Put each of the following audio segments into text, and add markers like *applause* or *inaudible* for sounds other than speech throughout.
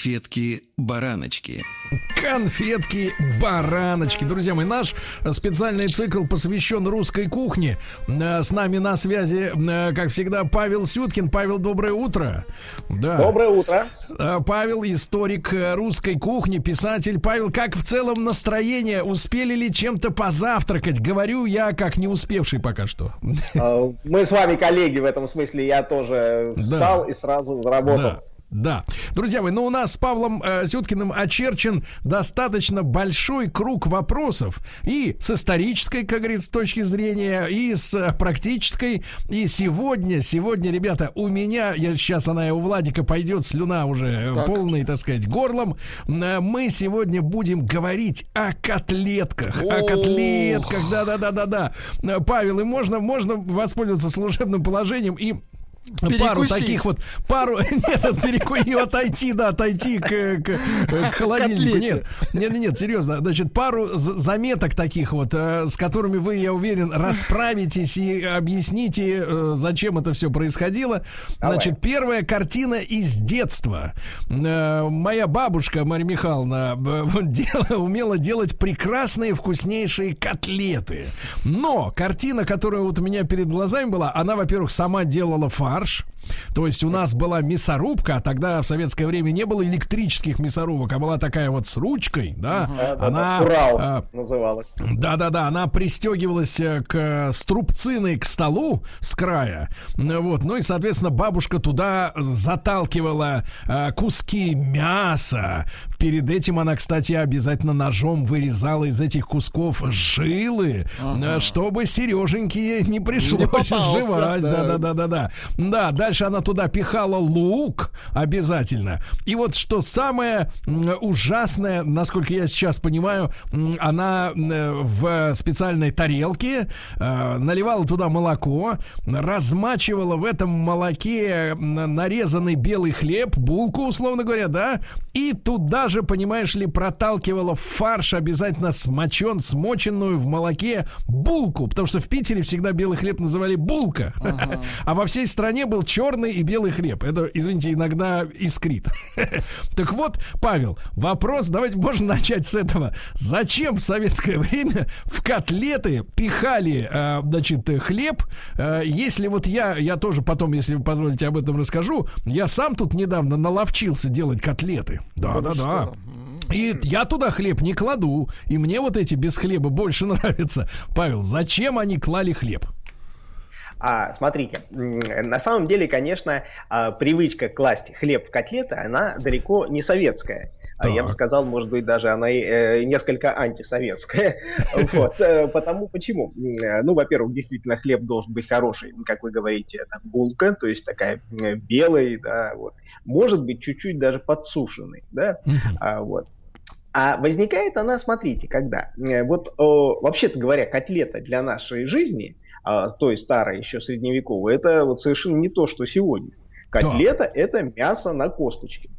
Конфетки-бараночки. Конфетки-бараночки. Друзья мои, наш специальный цикл посвящен русской кухне. Э, С нами на связи, э, как всегда, Павел Сюткин. Павел, доброе утро. Да. Доброе утро. Э, Павел, историк русской кухни, писатель. Павел, как в целом настроение? Успели ли чем-то позавтракать? Говорю я, как не успевший пока что. Мы с вами коллеги в этом смысле. Я тоже встал Да. и сразу заработал. Да. Да. Друзья мои, ну у нас с Павлом э, Сюткиным очерчен достаточно большой круг вопросов. И с исторической, как говорится, точки зрения, и с э, практической. И сегодня, сегодня, ребята, у меня, я сейчас она у Владика пойдет слюна уже э, полной, так сказать, горлом. Э, Мы сегодня будем говорить о котлетках. О котлетках, да-да-да-да-да. Э, Павел, и можно, можно воспользоваться служебным положением и Пару таких вот, пару, *laughs* нет, от переку- и отойти, да, отойти к, к, к *laughs* холодильнику. Нет, нет, нет, серьезно, значит, пару заметок таких вот, э, с которыми вы, я уверен, *laughs* расправитесь и объясните, э, зачем это все происходило. Значит, первая картина из детства. Э, Моя бабушка Марья Михайловна дела- умела делать прекрасные, вкуснейшие котлеты. Но картина, которая вот у меня перед глазами была, она, во-первых, сама делала фарш. marsz То есть у нас была мясорубка, а тогда в советское время не было электрических мясорубок, а была такая вот с ручкой, да. Да-да-да, Она Урал а, называлась. да-да-да, она пристегивалась э, к струбциной к столу с края. Ну Вот. Ну и, соответственно, бабушка туда заталкивала э, куски мяса. Перед этим она, кстати, обязательно ножом вырезала из этих кусков жилы, э, чтобы Сереженьке не пришлось попался, сживать. да. Да, дальше она туда пихала лук обязательно. И вот что самое ужасное, насколько я сейчас понимаю, она э, в специальной тарелке э, наливала туда молоко, размачивала в этом молоке нарезанный белый хлеб, булку, условно говоря, да, и туда же, понимаешь ли, проталкивала фарш обязательно смочен, смоченную в молоке булку, потому что в Питере всегда белый хлеб называли булка, *laughs* а во всей стране был черный и белый хлеб. Это, извините, иногда искрит. *laughs* Так вот, Павел, вопрос, давайте можно начать с этого. Зачем в советское время в котлеты пихали, э, значит, хлеб? Э, Если вот я, я тоже потом, если вы позволите, об этом расскажу, я сам тут недавно наловчился делать котлеты. Да, да, да. И я туда хлеб не кладу. И мне вот эти без хлеба больше *laughs* нравятся. Павел, зачем они клали хлеб? А, смотрите, на самом деле, конечно, а, привычка класть хлеб в котлеты, она далеко не советская. А Я бы Так. сказал, может быть, даже она э, несколько антисоветская. *laughs* Вот. э, Потому почему? Э, Ну, во-первых, действительно, хлеб должен быть хороший, как вы говорите, это булка, то есть такая э, белая, да, вот. Может быть, чуть-чуть даже подсушенный, да, А, вот. А возникает она, смотрите, когда. Вот, вообще-то говоря, котлета для нашей жизни, той старой еще средневековой, это вот совершенно не то, что сегодня. Котлета это мясо на косточке.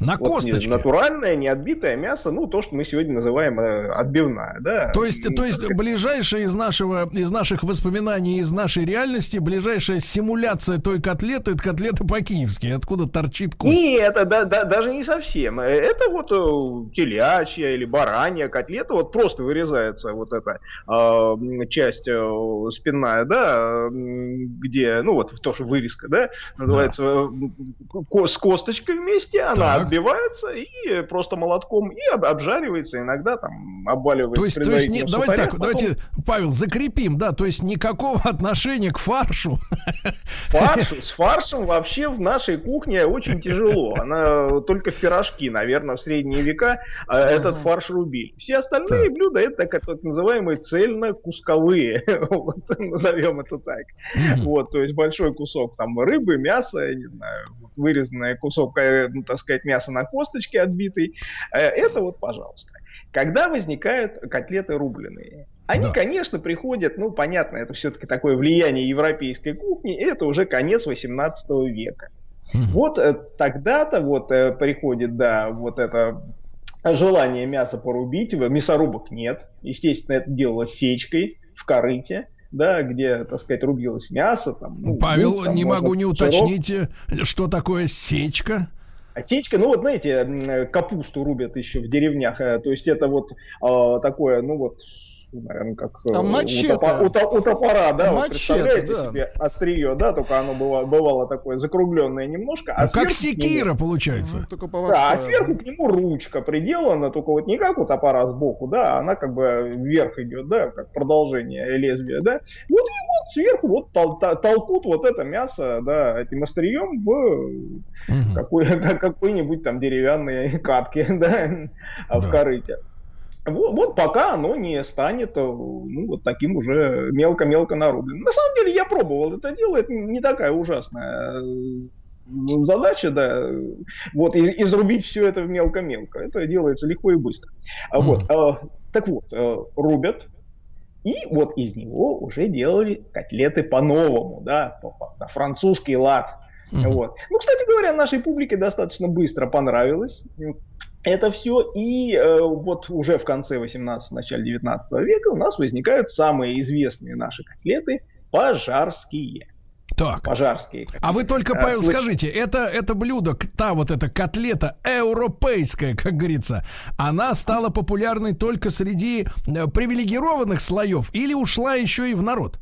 На Вот не косточке. натуральное, не отбитое мясо, ну, то, что мы сегодня называем э, отбивная, да. То есть, то есть как- ближайшая из нашего, из наших воспоминаний, из нашей реальности, ближайшая симуляция той котлеты, это котлета по-киевски, откуда торчит кость. Нет, это да- да- даже не совсем. Это вот э, телячья или баранья котлета, вот просто вырезается вот эта э, часть э, спинная, да, где, ну вот то, что вырезка, да, называется э, ко- с косточкой вместе, она. Отбивается и просто молотком и об- обжаривается, иногда там обваливается. То есть, то есть, не, давайте сухарях, так, потом давайте, Павел, закрепим, да, то есть никакого *laughs* отношения к фаршу. Фарш, с фаршем вообще в нашей кухне очень тяжело. Она только в пирожки, наверное, в средние века э, этот фарш рубили. Все остальные Так. блюда это так, так называемые цельно-кусковые, *laughs* вот, назовем это так. Вот, то есть большой кусок там рыбы, мяса, не знаю, вырезанный кусок, э, ну, так сказать, мяса на косточке отбитый. Э, Это вот, пожалуйста. Когда возникают котлеты рубленые? Они, Да. конечно, приходят, ну, понятно, это все-таки такое влияние европейской кухни, и это уже конец 18 века. Вот э, тогда-то вот э, приходит, да, вот это желание мясо порубить, мясорубок нет. Естественно, это делалось сечкой в корыте да, где, так сказать, рубилось мясо. Там, ну, Павел, ну, там, не могу не уточнить, что такое сечка? А сечка, ну вот знаете, капусту рубят еще в деревнях, то есть это вот э, такое, ну вот наверное, как а у, мачете. у, у, у топора, да, мачете, вот представляете да. себе острие, да, только оно было, бывало такое закругленное немножко. А, а как секира нему, получается. Ну, да, а сверху к нему ручка приделана, только вот не как у топора сбоку, да, она как бы вверх идет, да, как продолжение лезвия, да. Вот и вот сверху вот тол толкут вот это мясо, да, этим острием в угу. какой, *laughs* какой-нибудь там деревянной катке, да, *laughs* да. в корыте. Вот, вот пока оно не станет э, ну, вот таким уже мелко-мелко нарубленным. На самом деле я пробовал это дело, это не такая ужасная э, задача, да, вот, изрубить все это в мелко-мелко. Это делается легко и быстро. Mm. Вот, э, так вот, э, рубят, и вот из него уже делали котлеты по-новому, да, по, по, на французский лад. Mm-hmm. Вот. Ну, кстати говоря, нашей публике достаточно быстро понравилось это все. И э, вот уже в конце 18 начале 19 века у нас возникают самые известные наши котлеты пожарские. Так. Пожарские. А вы только, Павел, Слыш... скажите, это, это блюдо, та вот эта котлета европейская, как говорится, она стала популярной только среди э, привилегированных слоев или ушла еще и в народ?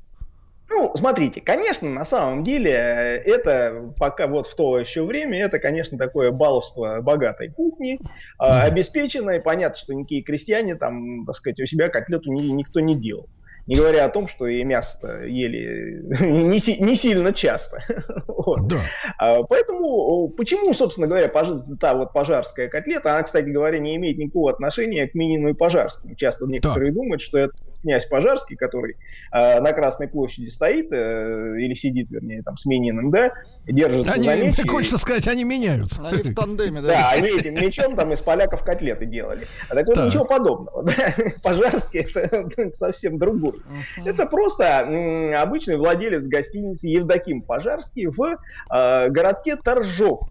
Ну, смотрите, конечно, на самом деле, э, это пока вот в то еще время, это, конечно, такое баловство богатой кухни, mm-hmm. обеспеченной. Понятно, что никакие крестьяне там, так сказать, у себя котлету ни, никто не делал. Не говоря о том, что и мясо ели не, не сильно часто. *laughs* вот. да. а, поэтому, почему, собственно говоря, пож... та вот пожарская котлета, она, кстати говоря, не имеет никакого отношения к Минину и Пожарскому. Часто некоторые так. думают, что это князь Пожарский, который э, на Красной площади стоит, э, или сидит, вернее, там, с Мининым, да, держится они, за меч. *laughs* Хочется и... сказать, они меняются. Они в тандеме, да. Да, они этим мечом там из поляков котлеты делали. А так вот так. ничего подобного. Да? Пожарский это совсем другой. Uh-huh. Это просто м, обычный владелец гостиницы Евдоким Пожарский в э, городке Торжок.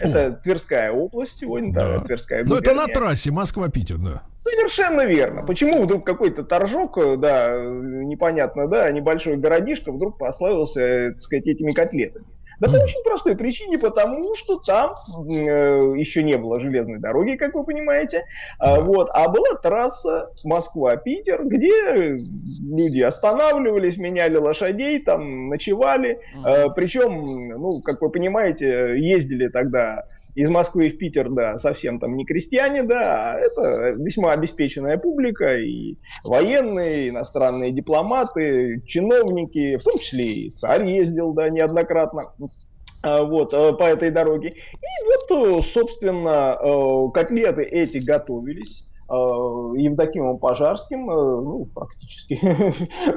Это О. Тверская область сегодня, да, да Тверская Ну, это на трассе Москва-Питер, да. Совершенно верно. Почему вдруг какой-то торжок, э, да, непонятно, да, небольшой городишко вдруг прославился, э, так сказать, этими котлетами? Да по очень простой причине, потому что там э, еще не было железной дороги, как вы понимаете, а, вот, а была трасса Москва-Питер, где люди останавливались, меняли лошадей, там ночевали, э, причем, ну, как вы понимаете, ездили тогда из Москвы в Питер, да, совсем там не крестьяне, да, а это весьма обеспеченная публика, и военные, иностранные дипломаты, чиновники, в том числе и царь ездил, да, неоднократно а, вот, э, по этой дороге. И вот, э, собственно, э, котлеты эти готовились. Э, Евдокимом Пожарским, э, ну, практически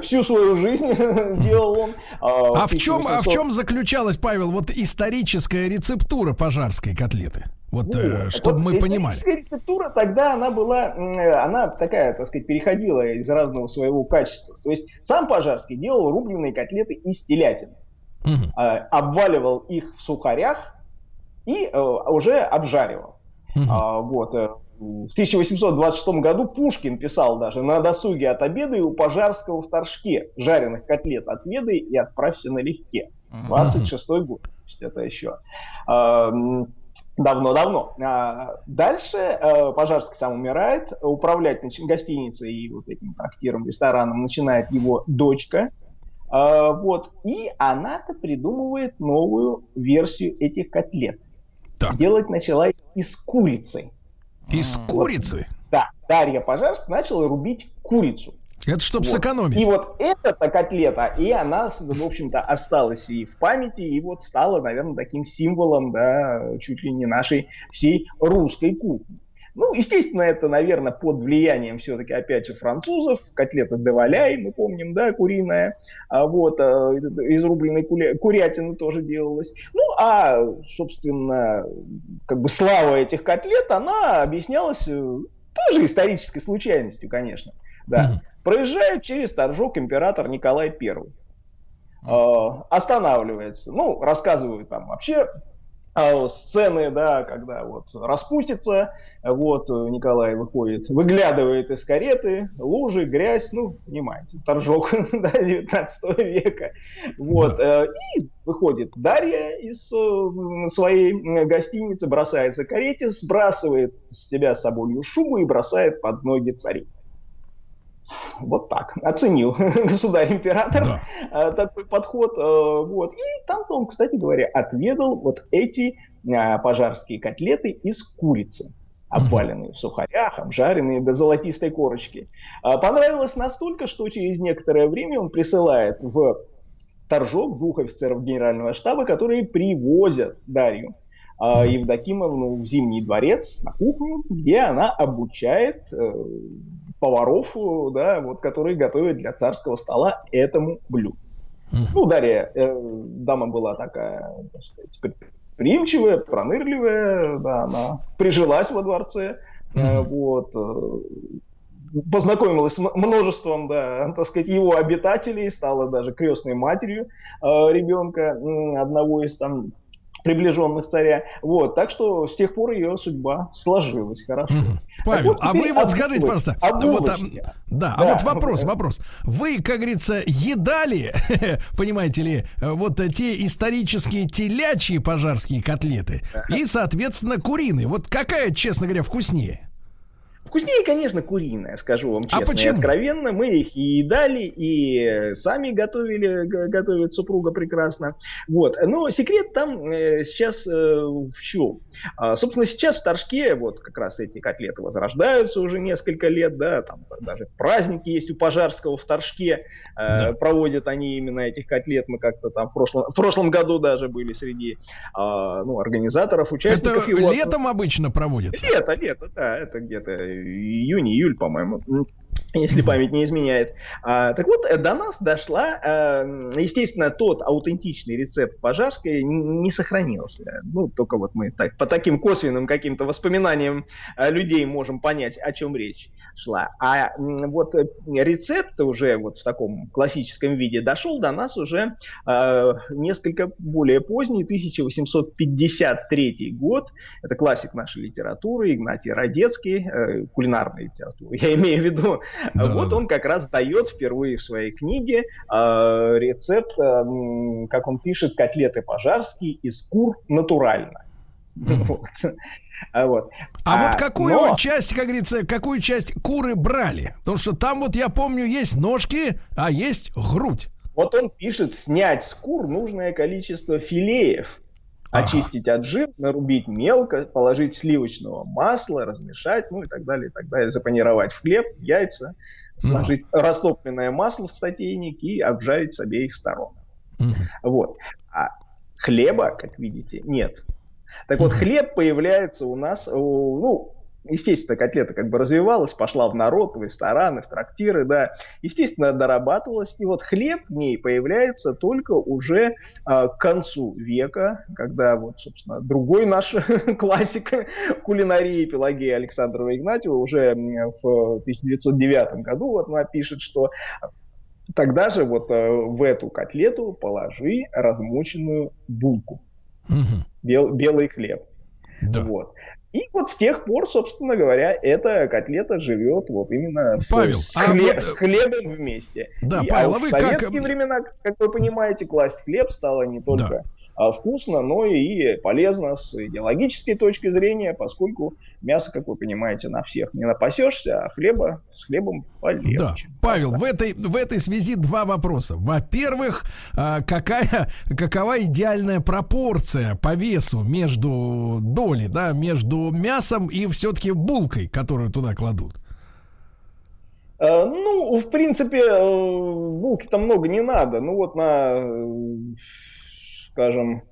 *laughs* всю свою жизнь *laughs* делал он. А, а в чем, а в чем заключалась, Павел, вот историческая рецептура пожарской котлеты? Вот, ну, э, чтобы вот мы понимали. рецептура тогда она была, она такая, так сказать, переходила из разного своего качества. То есть сам Пожарский делал рубленые котлеты из телятины. Угу. обваливал их в сухарях и уже обжаривал. Угу. Вот. В 1826 году Пушкин писал даже «На досуге от обеда и у Пожарского в Торжке жареных котлет отведай и отправься налегке». 26 год. Это еще а, давно-давно. А, дальше а, Пожарский сам умирает, управлять гостиницей и вот этим трактиром, рестораном начинает его дочка. Вот. И она-то придумывает новую версию этих котлет. Так. Делать начала из курицы. Из курицы? Да, Дарья Пожарская начала рубить курицу. Это чтобы вот. сэкономить. И вот эта котлета, и она, в общем-то, осталась и в памяти, и вот стала, наверное, таким символом, да, чуть ли не нашей всей русской кухни. Ну, естественно, это, наверное, под влиянием все-таки, опять же, французов. Котлета де валяй, мы помним, да, куриная. А вот а, из рубленой куля... курятины тоже делалась. Ну, а, собственно, как бы слава этих котлет, она объяснялась э, тоже исторической случайностью, конечно. Да. Проезжает через Торжок император Николай I. Э, останавливается. Ну, рассказывают там вообще сцены, да, когда вот распустится, вот Николай выходит, выглядывает из кареты, лужи, грязь, ну, понимаете, торжок *laughs* да, 19 века, вот, да. Э, и выходит Дарья из э, своей гостиницы, бросается к карете, сбрасывает с себя соболью шубу и бросает под ноги царицы. Вот так. Оценил *laughs* государь-император да. Э, такой подход. Э, вот. И там он, кстати говоря, отведал вот эти э, пожарские котлеты из курицы обваленные в сухарях, обжаренные до золотистой корочки. Понравилось настолько, что через некоторое время он присылает в торжок двух офицеров генерального штаба, которые привозят Дарью Евдокимовну в Зимний дворец на кухню, где она обучает поваров, да, вот, которые готовят для царского стола этому блюду. Ну, Дарья, э, дама была такая, так сказать, приимчивая, пронырливая, да, она прижилась во дворце, э, вот, э, познакомилась с множеством, да, так сказать, его обитателей, стала даже крестной матерью э, ребенка, одного из там приближенных царя. Вот, так что с тех пор ее судьба сложилась хорошо. Угу. Павел, вот а вы вот скажите, пожалуйста, вот, а, да, да, а вот вопрос, вопрос. Вы, как говорится, едали, *laughs* понимаете ли, вот те исторические телячьи пожарские котлеты и, соответственно, куриные. Вот какая, честно говоря, вкуснее? Вкуснее, конечно, куриная, скажу вам а честно а почему? и откровенно. Мы их и едали, и сами готовили, готовит супруга прекрасно. Вот. Но секрет там э, сейчас э, в чем? А, собственно, сейчас в Торжке вот как раз эти котлеты возрождаются уже несколько лет, да, там даже праздники есть у Пожарского в Торжке, э, да. проводят они именно этих котлет, мы как-то там в прошлом, в прошлом году даже были среди э, ну, организаторов, участников. Это его. летом обычно проводится? Лето, лето, да, это где-то июнь-июль, по-моему если память не изменяет. А, так вот, до нас дошла, а, естественно, тот аутентичный рецепт пожарской не сохранился. Ну, только вот мы так, по таким косвенным каким-то воспоминаниям а, людей можем понять, о чем речь шла. А вот э, рецепт уже вот в таком классическом виде дошел до нас уже э, несколько более поздний, 1853 год. Это классик нашей литературы, Игнатий Радецкий, э, кулинарной литературы. Я имею в виду да, вот да. он как раз дает впервые в своей книге э, рецепт, э, как он пишет, котлеты пожарские из кур натурально. *laughs* Вот. А, вот, а, а вот какую но... часть, как говорится, какую часть куры брали? Потому что там вот я помню есть ножки, а есть грудь. Вот он пишет снять с кур нужное количество филеев, ага. очистить от жира, нарубить мелко, положить сливочного масла, размешать, ну и так далее, и так далее, запанировать в хлеб, яйца, ну. сложить ну. растопленное масло в статейник и обжарить с обеих сторон. Угу. Вот. А хлеба, как видите, нет. Так вот, хлеб появляется у нас, ну, естественно, котлета как бы развивалась, пошла в народ, в рестораны, в трактиры, да, естественно, дорабатывалась, и вот хлеб в ней появляется только уже а, к концу века, когда вот, собственно, другой наш *laughs* классик кулинарии Пелагея Александрова Игнатьева уже в 1909 году вот она пишет, что тогда же вот э, в эту котлету положи размоченную булку, угу. бел, белый хлеб. Да. Вот. И вот с тех пор, собственно говоря, эта котлета живет вот именно Павел, с, а хлеб, вот... с хлебом вместе. Да, и, а Павел, а, а вы в советские как... времена, как вы понимаете, класть хлеб стало не только да. А, вкусно, но и полезно с идеологической точки зрения, поскольку мясо, как вы понимаете, на всех не напасешься, а хлеба с хлебом полегче. Да. Павел, в этой, в этой связи два вопроса. Во-первых, а, какая, какова идеальная пропорция по весу между доли, да, между мясом и все-таки булкой, которую туда кладут? Э, ну, в принципе, э, булки-то много не надо. Ну, вот на скажем, э,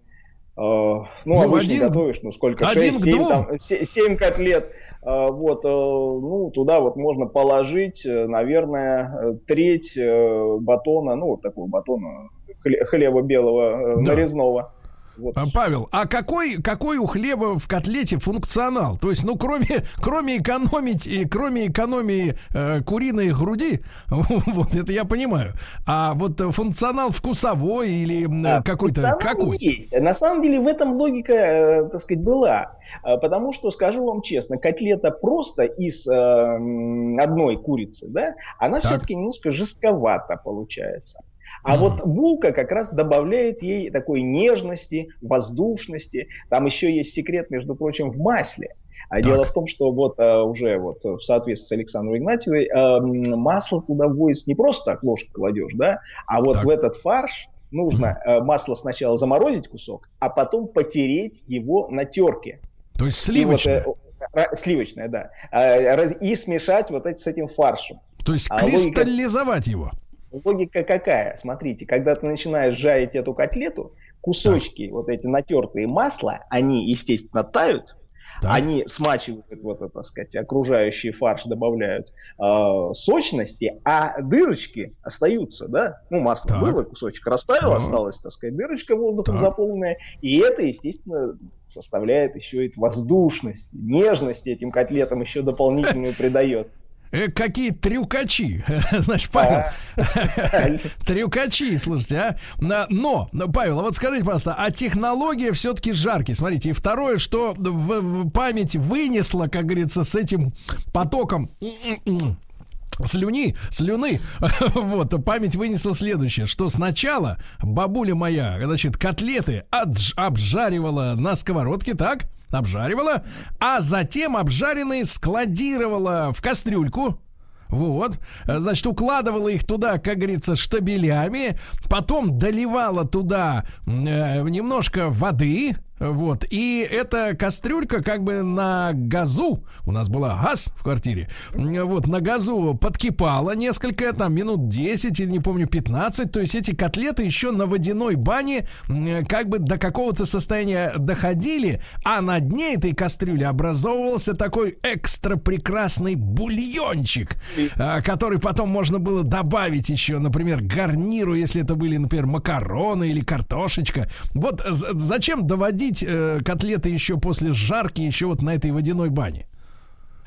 ну, ну, обычно один, готовишь, ну, сколько, один 6, 7, там, 7 котлет, э, вот, э, ну, туда вот можно положить, наверное, треть батона, ну, вот такого батона хлеба белого да. нарезного. Вот. А, Павел, а какой, какой у хлеба в котлете функционал? То есть, ну, кроме, *laughs* кроме экономить и кроме экономии э, куриной груди, *laughs* вот это я понимаю. А вот функционал вкусовой или а, какой-то какой? Есть. На самом деле в этом логика, э, так сказать, была. А, потому что, скажу вам честно, котлета просто из э, одной курицы, да, она все-таки немножко жестковата получается. А вот булка как раз добавляет ей такой нежности, воздушности. Там еще есть секрет, между прочим, в масле. А так. дело в том, что вот а, уже вот в соответствии с Александром Игнатьевой а, масло туда вводится не просто так ложку кладешь, да, а вот так. в этот фарш нужно а, масло сначала заморозить кусок, а потом потереть его на терке. То есть сливочное? Вот, э, сливочное, да. А, и смешать вот эти с этим фаршем. То есть кристаллизовать логика... его? Логика какая? Смотрите, когда ты начинаешь жарить эту котлету, кусочки, да. вот эти натертые масла, они, естественно, тают, так. Они смачивают вот это, так сказать, окружающий фарш, добавляют э, сочности, а дырочки остаются, да? Ну, масло так. было, кусочек растаял, так. осталась, так сказать, дырочка воздухом так. заполненная. И это, естественно, составляет еще и воздушность, нежность этим котлетам еще дополнительную придает. Э, какие трюкачи. *laughs* Значит, Павел, *laughs* трюкачи, слушайте, а. Но, Павел, а вот скажите, пожалуйста, а технология все-таки жаркий. Смотрите, и второе, что в память вынесла, как говорится, с этим потоком слюни, слюны, *laughs* вот, память вынесла следующее, что сначала бабуля моя, значит, котлеты обжаривала на сковородке, так? Обжаривала, а затем обжаренные складировала в кастрюльку. Вот, значит, укладывала их туда, как говорится, штабелями, потом доливала туда э, немножко воды, вот. И эта кастрюлька как бы на газу, у нас была газ в квартире, вот, на газу подкипала несколько, там, минут 10 или, не помню, 15. То есть эти котлеты еще на водяной бане как бы до какого-то состояния доходили, а на дне этой кастрюли образовывался такой экстра прекрасный бульончик, а, который потом можно было добавить еще, например, гарниру, если это были, например, макароны или картошечка. Вот зачем доводить варить э, котлеты еще после жарки, еще вот на этой водяной бане?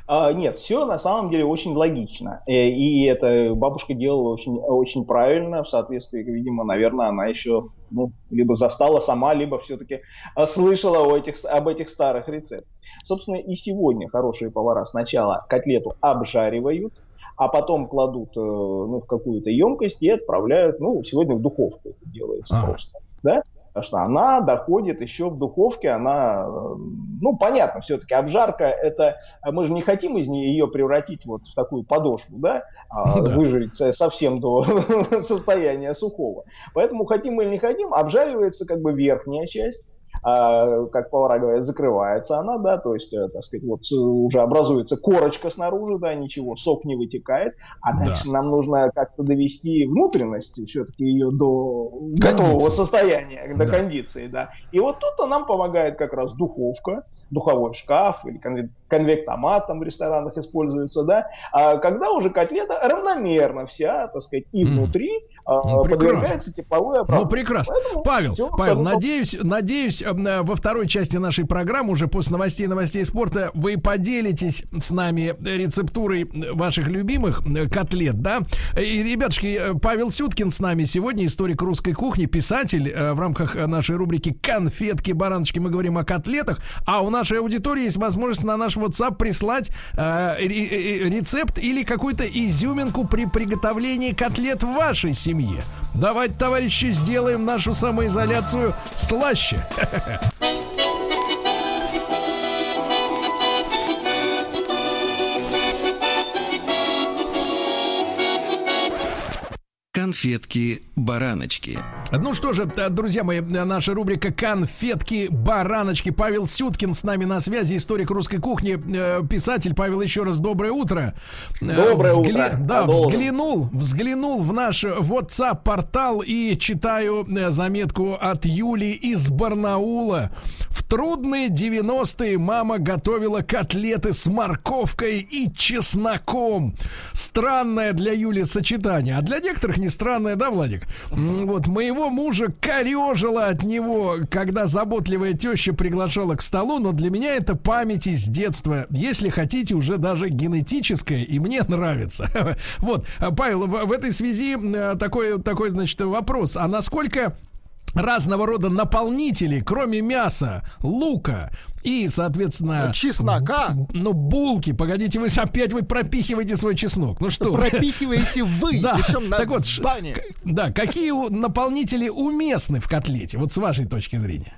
А, нет, все на самом деле очень логично. И, э, и это бабушка делала очень, очень правильно, в соответствии, видимо, наверное, она еще ну, либо застала сама, либо все-таки э, слышала о этих, об этих старых рецептах. Собственно, и сегодня хорошие повара сначала котлету обжаривают, а потом кладут э, ну, в какую-то емкость и отправляют, ну, сегодня в духовку это делается а. просто. Да? Потому что она доходит еще в духовке, она, ну, понятно, все-таки обжарка, это, мы же не хотим из нее ее превратить вот в такую подошву, да, а да. выжарить совсем до *laughs* состояния сухого. Поэтому хотим или не хотим, обжаривается как бы верхняя часть, а, как повара говорят, закрывается она, да, то есть, э, так сказать, вот уже образуется корочка снаружи, да, ничего, сок не вытекает, а дальше да. нам нужно как-то довести внутренность все-таки ее до Кондиции. готового состояния, до да. кондиции, да. И вот тут нам помогает как раз духовка, духовой шкаф или конвектомат там в ресторанах используется, да, а когда уже котлета равномерно вся, так сказать, и внутри, а, ну, подвергается тепловой оправданию. Ну, прекрасно. Поэтому Павел, все, Павел, надеюсь, надеюсь, э, во второй части нашей программы, уже после новостей новостей спорта, вы поделитесь с нами рецептурой ваших любимых э, котлет, да? И, ребятушки, э, Павел Сюткин с нами сегодня, историк русской кухни, писатель в рамках нашей рубрики «Конфетки, бараночки» мы говорим о котлетах, а у нашей аудитории есть возможность на наш WhatsApp прислать э, рецепт или какую-то изюминку при приготовлении котлет в вашей семье семье. Давайте, товарищи, сделаем нашу самоизоляцию слаще. Конфетки-бараночки. Ну что же, э, друзья мои, наша рубрика «Конфетки-бараночки». Павел Сюткин с нами на связи, историк русской кухни, э, писатель. Павел, еще раз доброе утро. Э, доброе Взгля... утро. Да, Продолжим. взглянул, взглянул в наш WhatsApp-портал и читаю заметку от Юли из Барнаула. В трудные 90-е мама готовила котлеты с морковкой и чесноком. Странное для Юли сочетание, а для некоторых не странное, да, Владик? Вот моего мужа корежило от него, когда заботливая теща приглашала к столу, но для меня это память из детства. Если хотите, уже даже генетическое, и мне нравится. *laughs* Вот, Павел, в, этой связи такой, такой, значит, вопрос. А насколько разного рода наполнители, кроме мяса, лука и, соответственно... Чеснока? Ну, булки. Погодите, вы опять вы пропихиваете свой чеснок. Ну что? Пропихиваете вы, *laughs* да. причем на так вот, бане. Да, какие наполнители уместны в котлете? Вот с вашей точки зрения.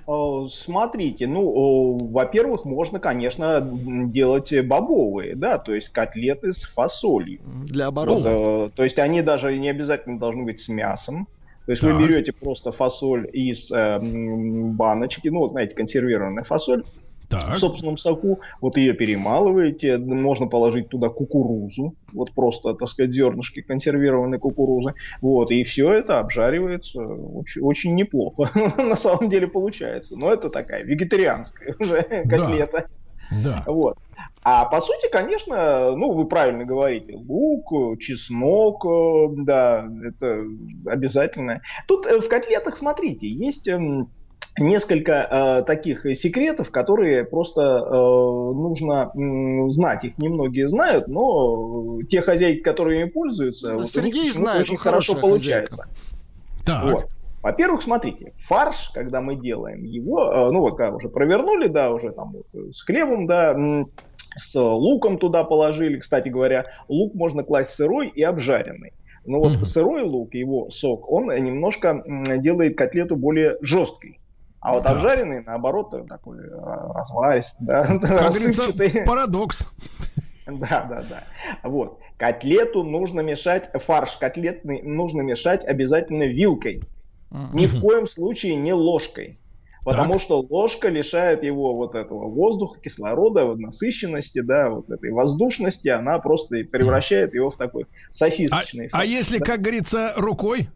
Смотрите, ну, во-первых, можно, конечно, делать бобовые, да, то есть котлеты с фасолью. Для обороны. Вот, то есть они даже не обязательно должны быть с мясом. То есть так. вы берете просто фасоль из э, баночки, ну, вот знаете, консервированная фасоль, так. в собственном соку, вот ее перемалываете, можно положить туда кукурузу, вот просто, так сказать, зернышки консервированной кукурузы, вот, и все это обжаривается очень, очень неплохо, *laughs* на самом деле получается, но это такая вегетарианская уже котлета. Да. Вот. А по сути, конечно, ну, вы правильно говорите, лук, чеснок, э, да, это обязательно. Тут э, в котлетах, смотрите, есть эм, несколько э, таких секретов, которые просто э, нужно э, знать. Их немногие знают, но те хозяйки, которые ими пользуются, да, вот Сергей знает, очень хорошо получается. Так. Вот. Во-первых, смотрите, фарш, когда мы делаем его, э, ну вот когда уже провернули, да, уже там вот, с хлебом, да, с луком туда положили. Кстати говоря, лук можно класть сырой и обжаренный. Но вот mm-hmm. сырой лук, его сок, он немножко делает котлету более жесткой. А вот да. обжаренный, наоборот, такой э, разваристый, да, *laughs* говорится, парадокс. Да, да, да. Вот. Котлету нужно мешать, фарш котлетный нужно мешать обязательно вилкой. Ни в коем случае не ложкой. Потому так. что ложка лишает его вот этого воздуха, кислорода, вот насыщенности, да, вот этой воздушности, она просто превращает его в такой сосисочный. А, а если, да? как говорится, рукой?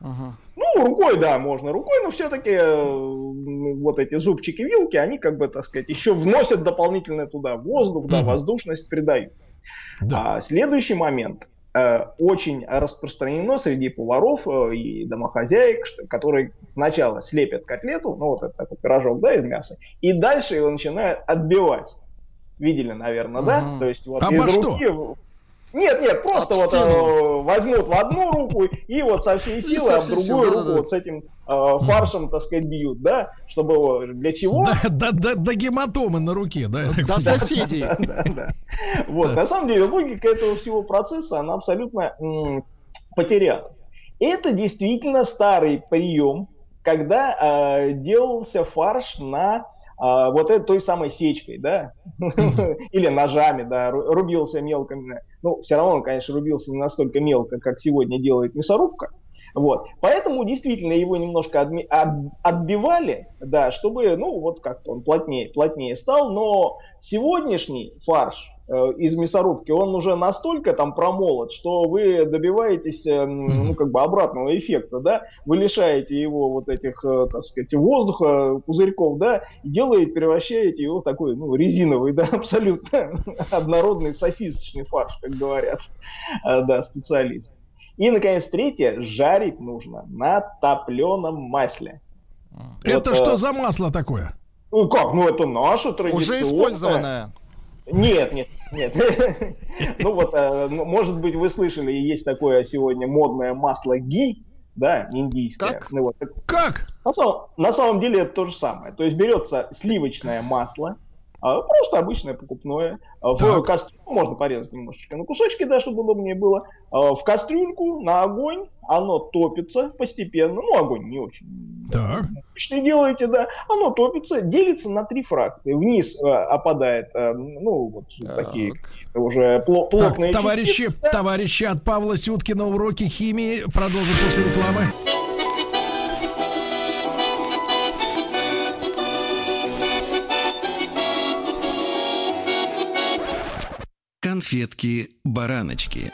Ну, рукой, да, можно рукой, но все-таки э, вот эти зубчики вилки, они, как бы, так сказать, еще вносят дополнительно туда воздух, да, воздушность придают. Да. А следующий момент. Э, очень распространено среди поваров э, и домохозяек, которые сначала слепят котлету, ну вот это такой пирожок, да, из мяса, и дальше его начинают отбивать. Видели, наверное, да? Угу. То есть вот а из руки что? Нет, нет, просто вот э, возьмут в одну руку и вот со всей силы, а в другую силы, руку да, вот с этим э, фаршем, так сказать, бьют, да? Чтобы для чего? Да, да, да, до гематомы на руке, да? До соседей. *laughs* Вот, на самом деле логика этого всего процесса, она абсолютно потерялась. Это действительно старый прием, когда э, делался фарш на а, вот этой той самой сечкой, да, *laughs* или ножами, да, рубился мелко. Ну, все равно он, конечно, рубился не настолько мелко, как сегодня делает мясорубка. Вот. Поэтому действительно его немножко отми- от- отбивали, да, чтобы, ну, вот как-то он плотнее, плотнее стал. Но сегодняшний фарш, из мясорубки, он уже настолько там промолот, что вы добиваетесь, э, ну, как бы обратного эффекта, да, вы лишаете его вот этих, э, так сказать, воздуха, пузырьков, да, и делаете, превращаете его в такой, ну, резиновый, да, *laughs* абсолютно однородный сосисочный фарш, как говорят, да, специалисты. И, наконец, третье, жарить нужно на топленом масле. Это вот, что за масло такое? Ну как, ну это наше традиционное. Уже использованное. Нет, нет, нет. *laughs* Ну вот, э, может быть, вы слышали, есть такое сегодня модное масло ги, да, индийское. Как? Ну, вот. Как? На самом, на самом деле это то же самое. То есть берется сливочное масло, а, просто обычное покупное. А, в кастрюльку можно порезать немножечко на кусочки, да, чтобы удобнее было. А, в кастрюльку на огонь оно топится постепенно. Ну, огонь не очень так. Что делаете, да, оно топится, делится на три фракции. Вниз э, опадает, э, ну, вот так. такие уже пло- плотные так, товарищи, частицы, да? товарищи от Павла Сюткина уроки химии продолжим после рекламы. Конфетки-бараночки.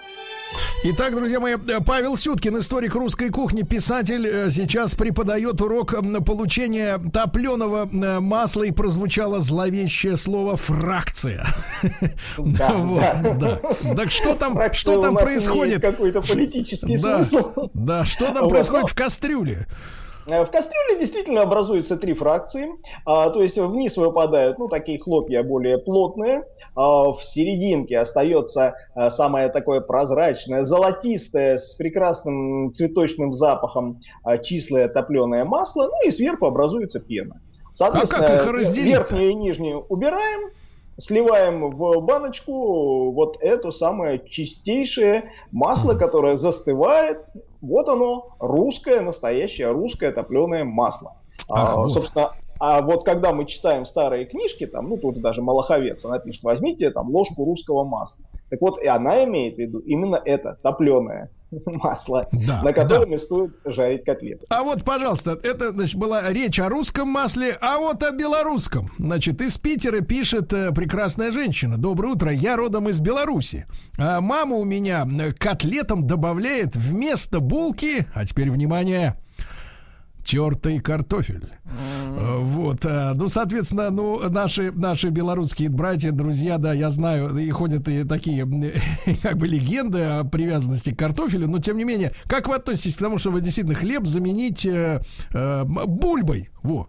Итак, друзья мои, Павел Сюткин, историк русской кухни, писатель, э, сейчас преподает урок получения топленого э, масла и прозвучало зловещее слово фракция. *laughs* Да, *laughs* Вот, да. да. Так что там, Фракция что у там нас происходит? Какой-то политический Да, смысл. да, что там Вот. происходит в кастрюле? Э, В кастрюле действительно образуются три фракции, а, то есть вниз выпадают, ну, такие хлопья более плотные, а в серединке остается а, самое такое прозрачное, золотистое, с прекрасным цветочным запахом а, числое топленое масло, ну и сверху образуется пена. Соответственно, А как их разделить-то? верхнюю и нижнюю убираем, сливаем в баночку вот это самое чистейшее масло, которое застывает. Вот оно, русское, настоящее русское топленое масло. Ах, А, вот. Собственно, а вот когда мы читаем старые книжки, там, ну тут даже Малаховец, она пишет, возьмите там ложку русского масла. Так вот, и она имеет в виду именно это, топленое *laughs* масло, Да, на котором да. стоит жарить котлеты. А вот, пожалуйста, это значит, была речь о русском масле, а вот о белорусском. Значит, из Питера пишет э, прекрасная женщина. Доброе утро, я родом из Беларуси. А мама у меня э, котлетам добавляет вместо булки, а теперь внимание, тертый картофель. Э, Вот, э, ну, соответственно, ну, наши, наши белорусские братья, друзья, да, я знаю, и ходят и такие, *laughs* как бы, легенды о привязанности к картофелю, но, тем не менее, как вы относитесь к тому, чтобы действительно хлеб заменить э, э, бульбой? Во.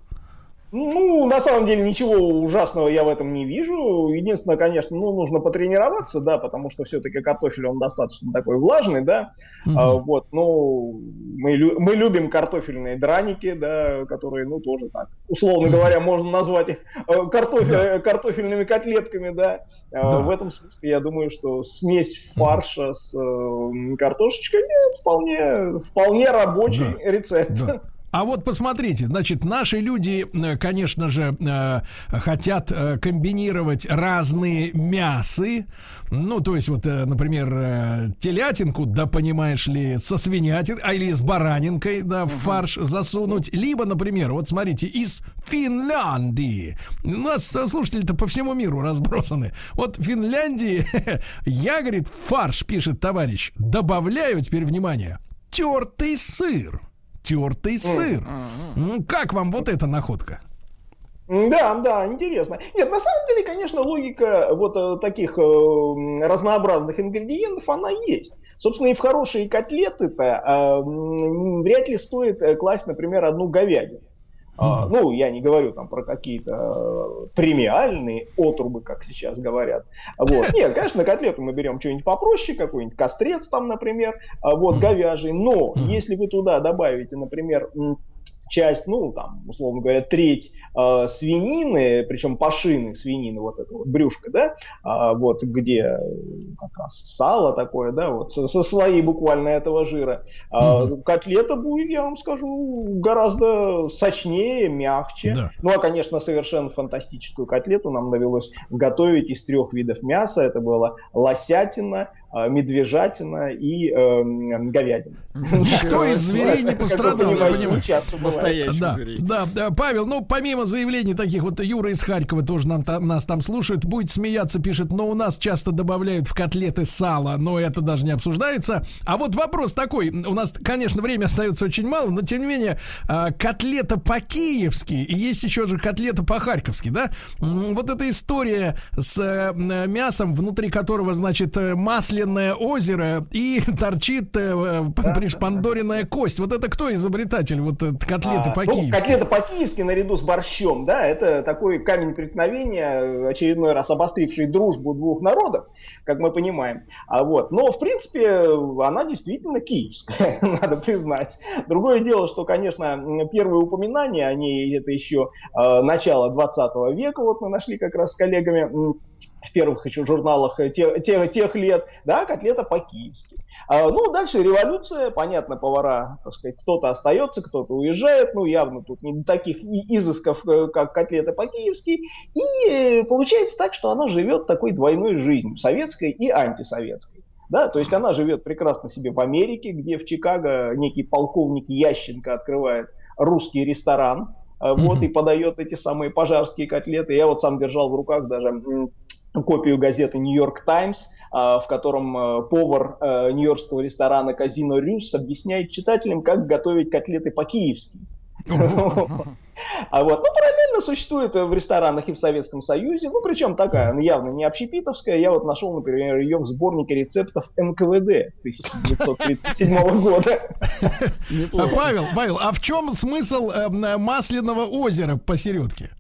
Ну, на самом деле ничего ужасного я в этом не вижу. Единственное, конечно, ну, нужно потренироваться, да, потому что все-таки картофель, он достаточно такой влажный, да. А, вот, ну, мы, лю- мы любим картофельные драники, да, которые, ну, тоже так, условно говоря, можно назвать их э, картофель- Да. э, картофельными котлетками, да. А, Да. В этом смысле, я думаю, что смесь фарша с э, картошечкой э, вполне, вполне рабочий Да. рецепт. Да. А вот посмотрите, значит, наши люди, э, конечно же, э, хотят э, комбинировать разные мясы. Ну, то есть, вот, например, телятинку, да, понимаешь ли, со свинятин, а или с баранинкой, да, в фарш засунуть. Либо, например, вот смотрите, из Финляндии. У нас слушатели-то по всему миру разбросаны. Вот в Финляндии *laughs* я, говорит, фарш, пишет товарищ, добавляю, теперь внимание, тертый сыр. Тертый сыр. Как вам вот эта находка? Да, да, интересно. Нет, на самом деле, конечно, логика вот э, таких э, разнообразных ингредиентов, она есть. Собственно, и в хорошие котлеты-то э, вряд ли стоит э, класть, например, одну говядину. А, ну, я не говорю там про какие-то э, премиальные отрубы, как сейчас говорят. Вот. *laughs* Нет, конечно, на котлету мы берем что-нибудь попроще, какой-нибудь кострец там, например, а, вот, говяжий. Но если вы туда добавите, например, часть, ну, там, условно говоря, треть э, свинины, причем пашины свинины, вот это вот брюшко, да, а, вот где э, как раз сало такое, да, вот со, со слои буквально этого жира, а, котлета будет, я вам скажу, гораздо сочнее, мягче. Да. Ну, а, конечно, совершенно фантастическую котлету нам довелось готовить из трех видов мяса. Это было лосятина, э, медвежатина и эм, говядина. Никто *laughs* из зверей не пострадал, я понимаю. Настоящих Да, зверей. да, да, Павел, ну, помимо заявлений таких, вот Юра из Харькова тоже нам, та- нас там слушает, будет смеяться, пишет, но у нас часто добавляют в котлеты сало, но это даже не обсуждается. А вот вопрос такой, у нас, конечно, время остается очень мало, но тем не менее, а, котлета по-киевски, и есть еще же котлета по-харьковски, да? Вот эта история с э, мясом, внутри которого, значит, э, масляное озеро и *laughs* торчит э, п- пришпандоренная кость. Вот это кто изобретатель вот э, котлеты А, по-киевски? Ну, котлета по-киевски наряду с борщом, да, это такой камень преткновения, очередной раз обостривший дружбу двух народов, как мы понимаем. А вот, но в принципе она действительно киевская, *laughs* надо признать. Другое дело, что, конечно, первые упоминания о ней это еще э, начало 20 века, вот мы нашли как раз с коллегами. В первых еще журналах э, те- те- тех лет, да, котлета по-киевски. А, ну, дальше революция, понятно, повара, так сказать, кто-то остается, кто-то уезжает, ну, явно тут не до таких изысков, э, как котлета по-киевски, и э, получается так, что она живет такой двойной жизнью, советской и антисоветской. Да, то есть она живет прекрасно себе в Америке, где в Чикаго некий полковник Ященко открывает русский ресторан, э, вот, и подает эти самые пожарские котлеты. Я вот сам держал в руках даже копию газеты Нью-Йорк Таймс, а, в котором а, повар а, нью-йоркского ресторана Казино Рюс объясняет читателям, как готовить котлеты по-киевски. А вот, ну, параллельно существует в ресторанах и в Советском Союзе, ну, причем такая, явно не общепитовская. Я вот нашел, например, ее в сборнике рецептов НКВД 1937 *laughs* года. Павел, Павел, а в чем смысл э, масляного озера посередке?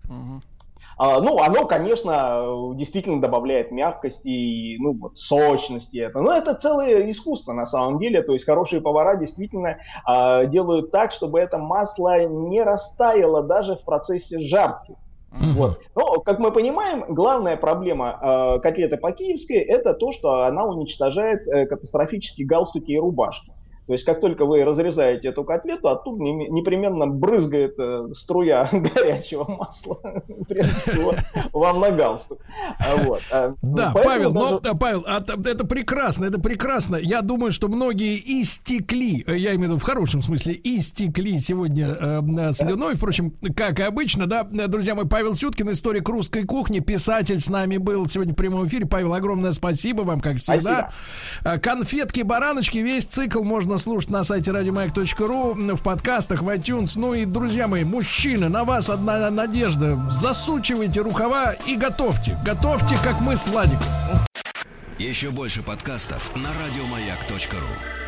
А, ну, оно, конечно, действительно добавляет мягкости и, ну, вот, сочности. Это. Но это целое искусство на самом деле. То есть хорошие повара действительно а, делают так, чтобы это масло не растаяло даже в процессе жарки. Вот. Но, как мы понимаем, главная проблема э, котлеты по-киевски это то, что она уничтожает э, катастрофически галстуки и рубашки. То есть, как только вы разрезаете эту котлету, оттуда непременно брызгает э, струя *laughs* горячего масла, *laughs* прежде всего, вам на галстук. А вот. А, да, Поэтому Павел, даже... но, Павел, а, это прекрасно, это прекрасно. Я думаю, что многие истекли, э, я имею в виду в хорошем смысле, истекли сегодня э, слюной. Впрочем, как и обычно, да, друзья мои, Павел Сюткин, историк русской кухни, писатель с нами был сегодня в прямом эфире. Павел, огромное спасибо вам, как всегда. Спасибо. Конфетки, бараночки, весь цикл можно можно слушать на сайте радиомаяк.ру, в подкастах, в iTunes. Ну и, друзья мои, мужчины, на вас одна надежда. Засучивайте рукава и готовьте. Готовьте, как мы с Владиком. Еще больше подкастов на радиомаяк.ру